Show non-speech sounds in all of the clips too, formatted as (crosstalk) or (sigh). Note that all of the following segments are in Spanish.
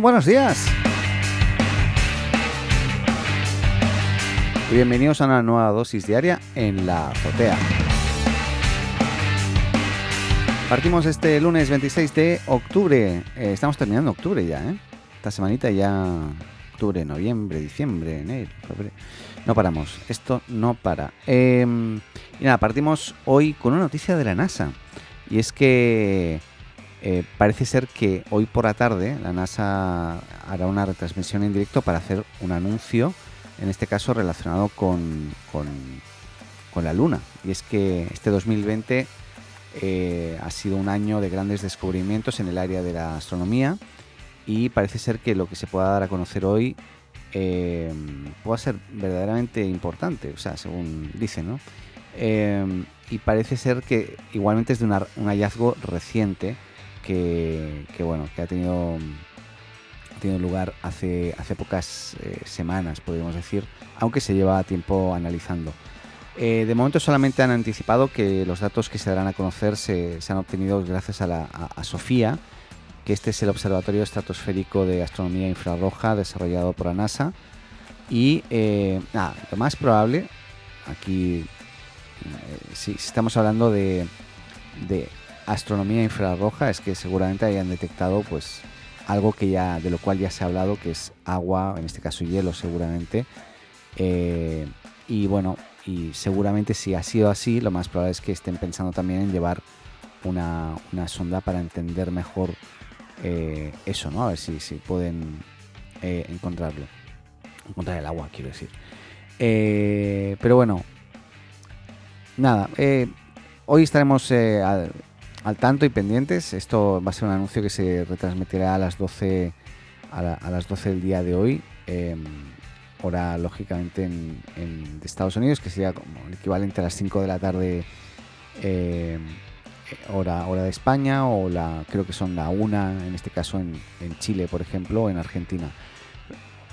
Buenos días. Bienvenidos a una nueva dosis diaria en la azotea. Partimos este lunes 26 de octubre. Eh, estamos terminando octubre ya, ¿eh? Esta semanita ya octubre, noviembre, diciembre, enero. No paramos, esto no para. Em, y nada, partimos hoy con una noticia de la NASA. Y es que eh, parece ser que hoy por la tarde la NASA hará una retransmisión en directo para hacer un anuncio, en este caso relacionado con, con, la Luna. Y es que este 2020 eh, ha sido un año de grandes descubrimientos en el área de la astronomía y parece ser que lo que se pueda dar a conocer hoy eh, pueda ser verdaderamente importante, o sea, según dicen, ¿no? y parece ser que igualmente es de un hallazgo reciente que, bueno, que ha tenido, tenido lugar hace, hace pocas eh, semanas, podríamos decir, aunque se lleva tiempo analizando. Eh, de momento solamente han anticipado que los datos que se darán a conocer se, han obtenido gracias a, la, a, SOFIA, que este es el Observatorio Estratosférico de Astronomía Infrarroja desarrollado por la NASA. Y eh, nada, lo más probable, aquí si, estamos hablando de astronomía infrarroja es que seguramente hayan detectado pues algo que ya de lo cual ya se ha hablado que es agua en este caso hielo seguramente. Eh, y bueno y seguramente si ha sido así lo más probable es que estén pensando también en llevar una, sonda para entender mejor eh, eso no a ver si, si pueden eh, encontrarlo. Encontrar el agua quiero decir. Pero bueno nada hoy estaremos al tanto y pendientes. Esto va a ser un anuncio que se retransmitirá a las 12, a, las 12 del día de hoy. Em, hora lógicamente en, de Estados Unidos, que sería como el equivalente a las 5 de la tarde em, hora, hora de España, o la creo que son la 1 en este caso en, Chile, por ejemplo, o en Argentina.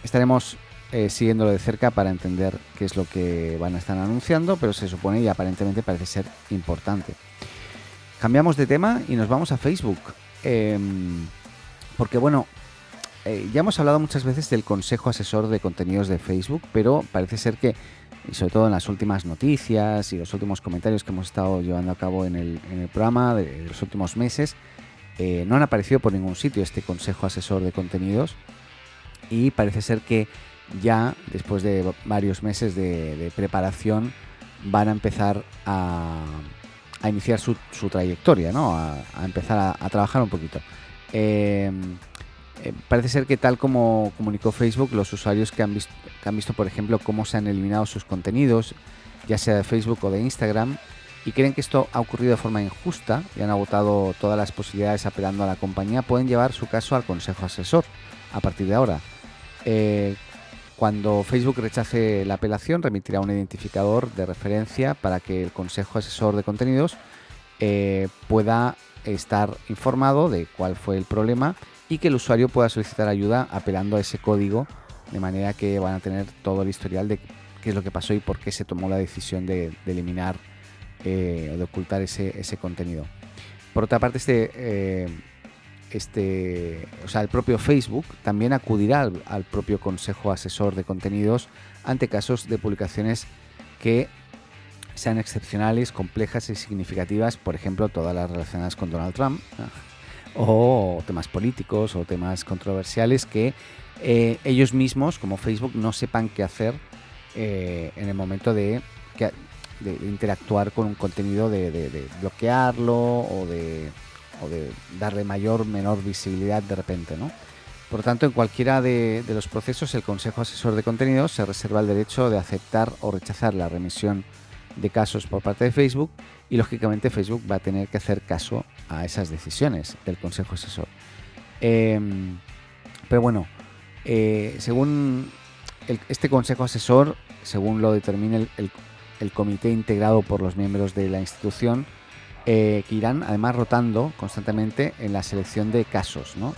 Estaremos eh, siguiéndolo de cerca para entender qué es lo que van a estar anunciando, pero se supone y aparentemente parece ser importante. Cambiamos de tema y nos vamos a Facebook. Em, porque bueno, eh, ya hemos hablado muchas veces del Consejo Asesor de Contenidos de Facebook, pero parece ser que, y sobre todo en las últimas noticias y los últimos comentarios que hemos estado llevando a cabo en el, programa de, los últimos meses, eh, no han aparecido por ningún sitio este Consejo Asesor de Contenidos y parece ser que ya después de varios meses de preparación van a empezar a a iniciar su, trayectoria, ¿no? a, empezar a, trabajar un poquito. Eh, eh, parece ser que tal como comunicó Facebook, los usuarios que han, visto, que han visto, por ejemplo, cómo se han eliminado sus contenidos, ya sea de Facebook o de Instagram, y creen que esto ha ocurrido de forma injusta y han agotado todas las posibilidades apelando a la compañía, pueden llevar su caso al Consejo Asesor a partir de ahora. Eh, cuando Facebook rechace la apelación, remitirá un identificador de referencia para que el Consejo Asesor de Contenidos eh, pueda estar informado de cuál fue el problema y que el usuario pueda solicitar ayuda apelando a ese código, de manera que van a tener todo el historial de qué es lo que pasó y por qué se tomó la decisión de, eliminar eh, o de ocultar ese, contenido. Por otra parte, este eh, este, o sea, el propio Facebook también acudirá al, propio Consejo Asesor de Contenidos ante casos de publicaciones que sean excepcionales, complejas y significativas, por ejemplo, todas las relacionadas con Donald Trump, o temas políticos o temas controversiales que eh, ellos mismos, como Facebook, no sepan qué hacer eh, en el momento de, interactuar con un contenido, de bloquearlo o de o de darle mayor menor visibilidad de repente, ¿no? Por tanto, en cualquiera de, los procesos, el Consejo Asesor de Contenidos se reserva el derecho de aceptar o rechazar la remisión de casos por parte de Facebook y, lógicamente, Facebook va a tener que hacer caso a esas decisiones del Consejo Asesor. Em, pero bueno, eh, según este Consejo Asesor, según lo determine el comité integrado por los miembros de la institución, eh, que irán además rotando constantemente en la selección de casos. ¿no?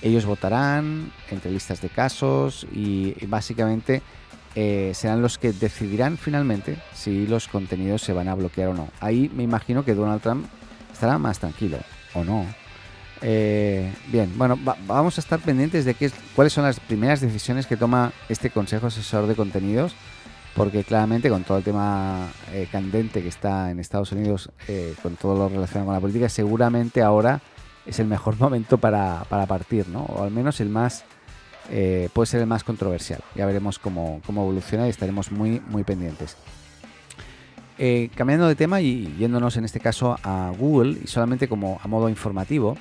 Ellos votarán entre listas de casos y, básicamente eh, serán los que decidirán finalmente si los contenidos se van a bloquear o no. Ahí me imagino que Donald Trump estará más tranquilo, o no. Eh, bien, bueno, vamos a estar pendientes de qué, cuáles son las primeras decisiones que toma este Consejo Asesor de Contenidos, porque claramente con todo el tema eh, candente que está en Estados Unidos, eh, con todo lo relacionado con la política, seguramente ahora es el mejor (laughs) momento para, para partir, ¿no? O al menos el más, puede ser el más controversial. Ya veremos cómo, cómo evoluciona y estaremos muy, muy pendientes. cambiando de tema y yéndonos en este caso a Google y solamente como a modo informativo,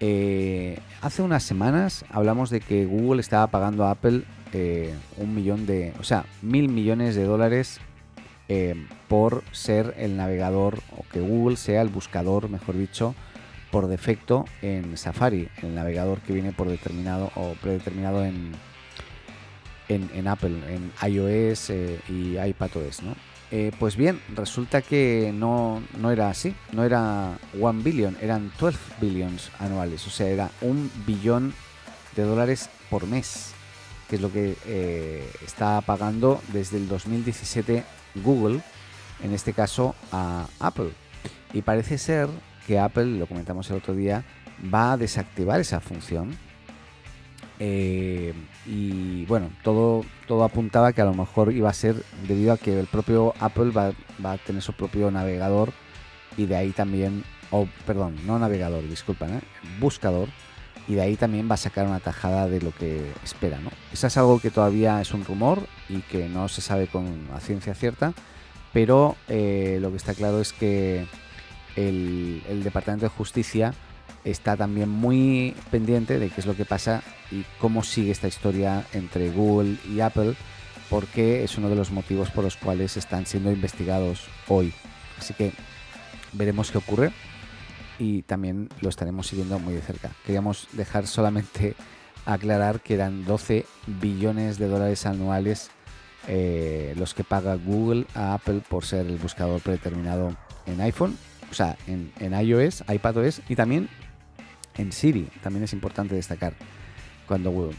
eh, hace unas semanas hablamos de que Google estaba pagando a Apple eh, un millón de, o sea, mil millones de dólares eh, por ser el navegador o que Google sea el buscador, mejor dicho, por defecto en Safari, el navegador que viene por determinado o predeterminado en, en, en Apple, en iOS y iPadOS, ¿no? Eh, pues bien, resulta que no, era así, no era 1 billion, eran 12 billions anuales, o sea, era un billón de dólares por mes, que es lo que eh, está pagando desde el 2017 Google, en este caso a Apple. Y parece ser que Apple, lo comentamos el otro día, va a desactivar esa función eh, y bueno, todo, todo apuntaba que a lo mejor iba a ser debido a que el propio Apple va, a tener su propio navegador y de ahí también, o perdón, no navegador, disculpa, ¿eh? buscador, y de ahí también va a sacar una tajada de lo que espera. ¿no? Eso es algo que todavía es un rumor y que no se sabe con a ciencia cierta, pero eh, lo que está claro es que el, el Departamento de Justicia está también muy pendiente de qué es lo que pasa y cómo sigue esta historia entre Google y Apple, porque es uno de los motivos por los cuales están siendo investigados hoy. Así que veremos qué ocurre y también lo estaremos siguiendo muy de cerca. Queríamos dejar solamente aclarar que eran 12 billones de dólares anuales eh, los que paga Google a Apple por ser el buscador predeterminado en iPhone, o sea, en, en iOS, iPadOS y también en Siri. También es importante destacar. Cuando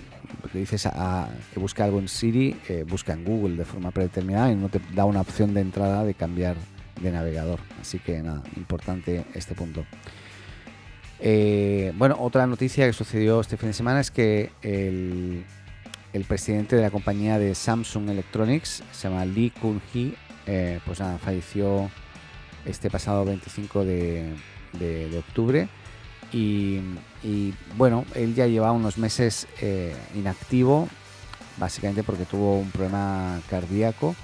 le dices a, que busque algo en Siri, eh, busca en Google de forma predeterminada y no te da una opción de entrada de cambiar de navegador. Así que nada, importante este punto. Eh, bueno, otra noticia que sucedió este fin de semana es que el, presidente de la compañía de Samsung Electronics, se llama Lee Kun-hee, eh, pues falleció este pasado 25 de octubre. Y, bueno, él ya lleva unos meses eh, inactivo, básicamente porque tuvo un problema cardíaco.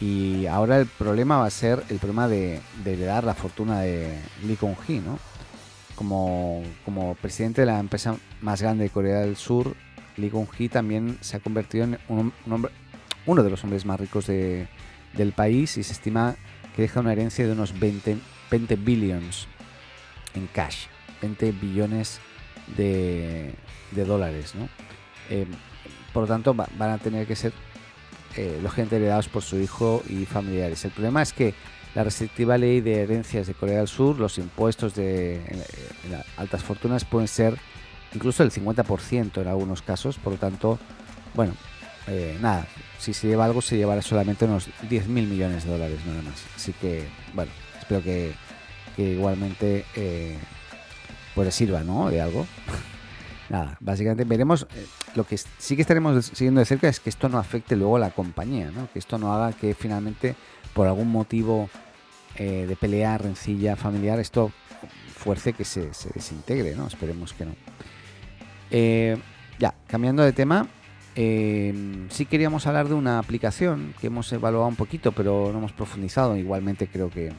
Y ahora el problema va a ser el problema de, heredar la fortuna de Lee Kong-hee, ¿no? Como, como presidente de la empresa más grande de Corea del Sur, Lee Kong-hee también se ha convertido en un, hombre, uno de los hombres más ricos de, del país y se estima que deja una herencia de unos 20, 20 billions en cash. 20 billones de, dólares. ¿no? Eh, por lo tanto, van a tener que ser eh, gente heredados por su hijo y familiares. El problema es que la restrictiva ley de herencias de Corea del Sur, los impuestos de altas fortunas pueden ser incluso el 50% en algunos casos. Por lo tanto, bueno, eh, nada, si se lleva algo, se llevará solamente unos 10 mil millones de dólares nada más. Así que, bueno, espero que, igualmente eh, pues sirva, ¿no? De algo. (laughs) Nada, básicamente veremos. Eh, lo que sí que estaremos siguiendo de cerca es que esto no afecte luego a la compañía, ¿no? Que esto no haga que finalmente, por algún motivo eh, de pelea, rencilla familiar, esto fuerce que se, desintegre, ¿no? Esperemos que no. Eh, ya, cambiando de tema, sí queríamos hablar de una aplicación que hemos evaluado un poquito, pero no hemos profundizado. Igualmente creo que,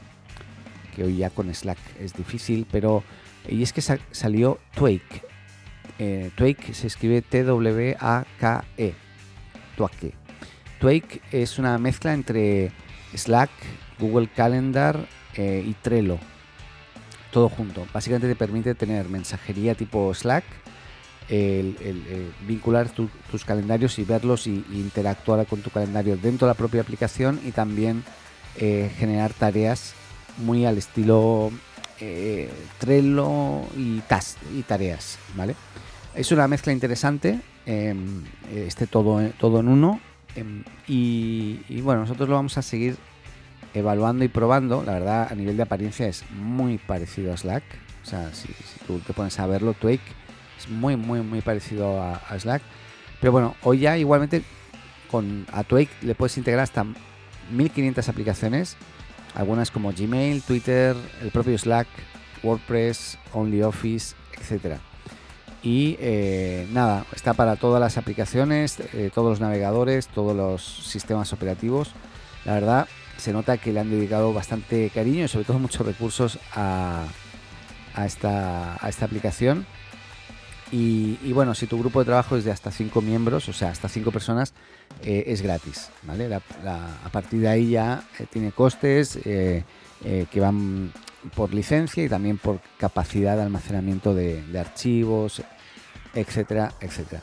que hoy ya con Slack es difícil, pero y es que salió Twake. Eh, se escribe T-W-A-K-E. Twake. Twake es una mezcla entre Slack, Google Calendar eh, y Trello. Todo junto. Básicamente te permite tener mensajería tipo Slack, vincular tus calendarios y verlos y, interactuar con tu calendario dentro de la propia aplicación y también eh, generar tareas muy al estilo eh, Trello y, tareas, ¿vale? Es una mezcla interesante, em, este todo, todo en uno. Em, y, bueno, nosotros lo vamos a seguir evaluando y probando. La verdad, a nivel de apariencia es muy parecido a Slack. O sea, si, tú te pones a verlo, Twake es muy, muy, muy parecido a, Slack. Pero bueno, hoy ya igualmente con a Twake le puedes integrar hasta 1500 aplicaciones, algunas como Gmail, Twitter, el propio Slack, WordPress, OnlyOffice, etcétera. Y eh, nada, está para todas las aplicaciones, eh, todos los navegadores, todos los sistemas operativos. La verdad, se nota que le han dedicado bastante cariño y sobre todo muchos recursos a esta aplicación. Y, bueno, si tu grupo de trabajo es de hasta 5 miembros, o sea, hasta 5 personas, eh, es gratis. ¿vale? a partir de ahí ya tiene costes que van por licencia y también por capacidad de almacenamiento de, archivos, etcétera, etcétera.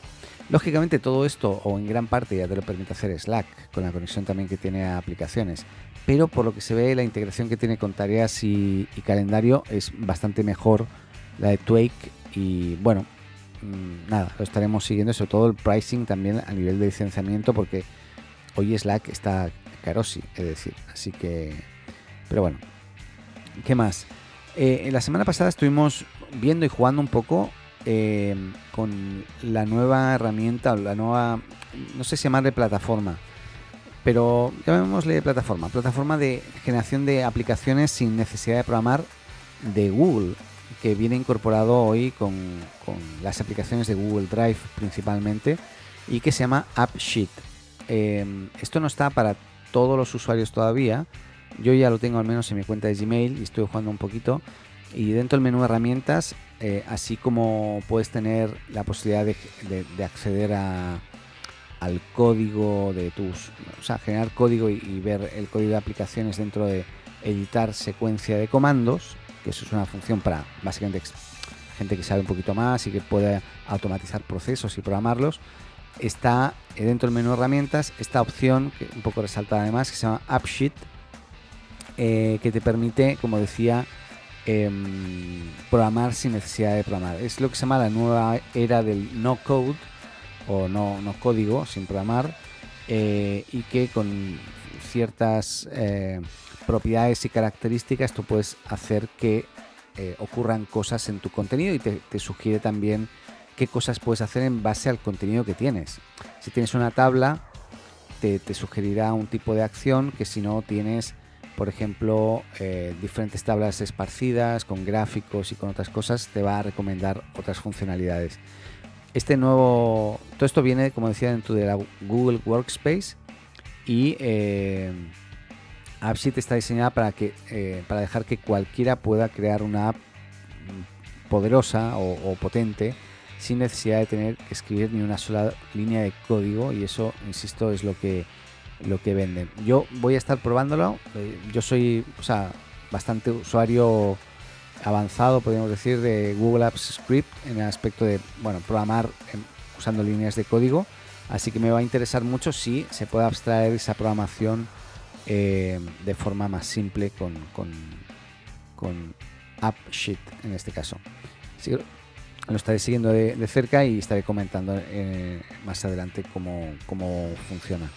Lógicamente todo esto, o en gran parte, ya te lo permite hacer Slack, con la conexión también que tiene a aplicaciones. Pero por lo que se ve, la integración que tiene con tareas y, calendario es bastante mejor la de Twake. Y bueno, nada, lo estaremos siguiendo, sobre todo el pricing también a nivel de licenciamiento, porque hoy Slack está caro, sí, es decir. Así que, pero bueno, ¿Qué más? Eh, la semana pasada estuvimos viendo y jugando un poco eh, con la nueva herramienta, la nueva, no sé si llamarle plataforma, pero llamémosle plataforma, plataforma de generación de aplicaciones sin necesidad de programar de Google, que viene incorporado hoy con, las aplicaciones de Google Drive principalmente y que se llama AppSheet. Eh, esto no está para todos los usuarios todavía, yo ya lo tengo al menos en mi cuenta de Gmail y estoy jugando un poquito. Y dentro del menú herramientas, eh, así como puedes tener la posibilidad de, acceder a, al código de tus, o sea, generar código y, ver el código de aplicaciones dentro de editar secuencia de comandos, que eso es una función para básicamente gente que sabe un poquito más y que puede automatizar procesos y programarlos. Está eh, dentro del menú herramientas esta opción, que un poco resaltada además, que se llama AppSheet, eh, que te permite, como decía, em, programar sin necesidad de programar. Es lo que se llama la nueva era del no code o no, no código sin programar eh, y que con ciertas eh, propiedades y características tú puedes hacer que ocurran cosas en tu contenido y te, sugiere también qué cosas puedes hacer en base al contenido que tienes. Si tienes una tabla, te, te sugerirá un tipo de acción que si no tienes por ejemplo, eh, diferentes tablas esparcidas con gráficos y con otras cosas, te va a recomendar otras funcionalidades. Este nuevo, todo esto viene, como decía, dentro de la Google Workspace y eh, AppSheet está diseñada para que, eh, para dejar que cualquiera pueda crear una app poderosa o, o potente sin necesidad de tener que escribir ni una sola línea de código y eso, insisto, es lo que lo que venden. Yo voy a estar probándolo. Eh, yo soy, o sea, bastante usuario avanzado, podríamos decir, de Google Apps Script en el aspecto de, bueno, programar usando líneas de código. Así que me va a interesar mucho si se puede abstraer esa programación eh, de forma más simple con, con, AppSheet en este caso. lo estaré siguiendo de, cerca y estaré comentando eh, más adelante cómo, cómo funciona.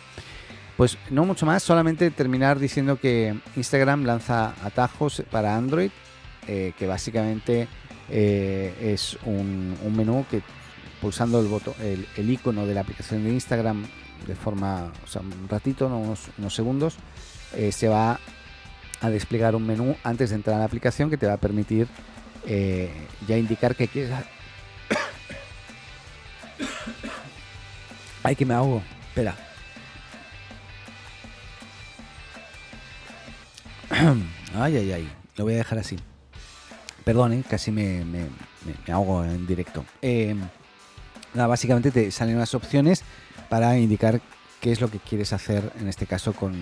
Pues no mucho más, solamente terminar diciendo que Instagram lanza atajos para Android, eh, que básicamente es un, menú que pulsando el, botón, el, icono de la aplicación de Instagram de forma, o sea, un ratito, unos, segundos, eh, se va a desplegar un menú antes de entrar a la aplicación que te va a permitir ya indicar que quieres... (coughs) Ay, que me ahogo. Espera. (coughs) ay, ay, ay. Lo voy a dejar así. Perdón, ¿eh? casi me, me, ahogo en directo. Em, nada, básicamente te salen unas opciones para indicar qué es lo que quieres hacer en este caso con,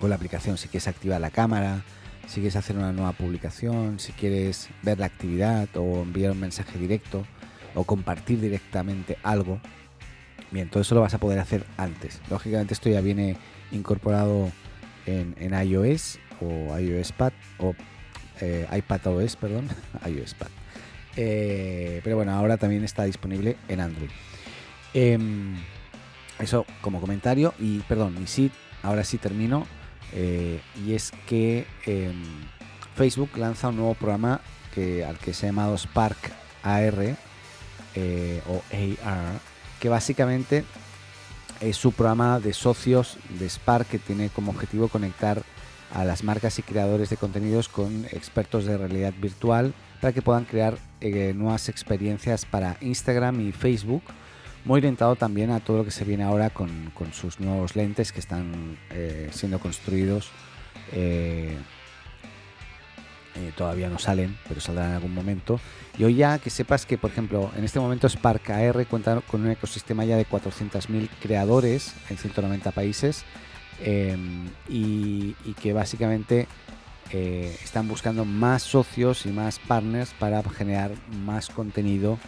con la aplicación. Si quieres activar la cámara, si quieres hacer una nueva publicación, si quieres ver la actividad o enviar un mensaje directo o compartir directamente algo. Bien, todo eso lo vas a poder hacer antes. Lógicamente esto ya viene incorporado en, iOS o iOS Pad o eh, iPad OS, perdón, (laughs) iOS Pad. Eh, pero bueno, ahora también está disponible en Android. Em, eso como comentario y perdón, y sí, ahora sí termino. Eh, y es que em, Facebook lanza un nuevo programa que, al que se ha llamado Spark AR eh, o AR, que básicamente es su programa de socios de Spark que tiene como objetivo conectar a las marcas y creadores de contenidos con expertos de realidad virtual para que puedan crear eh, nuevas experiencias para Instagram y Facebook. Muy orientado también a todo lo que se viene ahora con, sus nuevos lentes que están eh, siendo construidos. Eh, todavía no salen, pero saldrán en algún momento. Y hoy ya que sepas que, por ejemplo, en este momento Spark AR cuenta con un ecosistema ya de 400.000 creadores en 190 países y, que básicamente eh, están buscando más socios y más partners para generar más contenido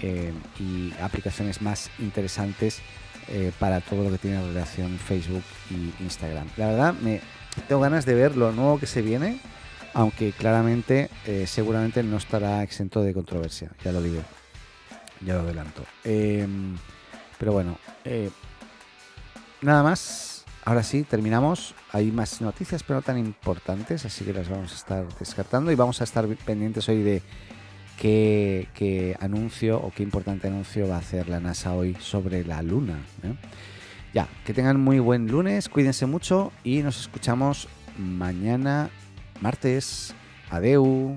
em, y aplicaciones más interesantes eh, para todo lo que tiene relación Facebook y Instagram. La verdad, me tengo ganas de ver lo nuevo que se viene, aunque claramente eh, seguramente no estará exento de controversia, ya lo digo, ya lo adelanto. Em, pero bueno, nada más Ahora sí, terminamos. Hay más noticias, pero no tan importantes, así que las vamos a estar descartando y vamos a estar pendientes hoy de qué, anuncio o qué importante anuncio va a hacer la NASA hoy sobre la Luna. ¿eh? Ya, que tengan muy buen lunes, cuídense mucho y nos escuchamos mañana, martes. Adeu.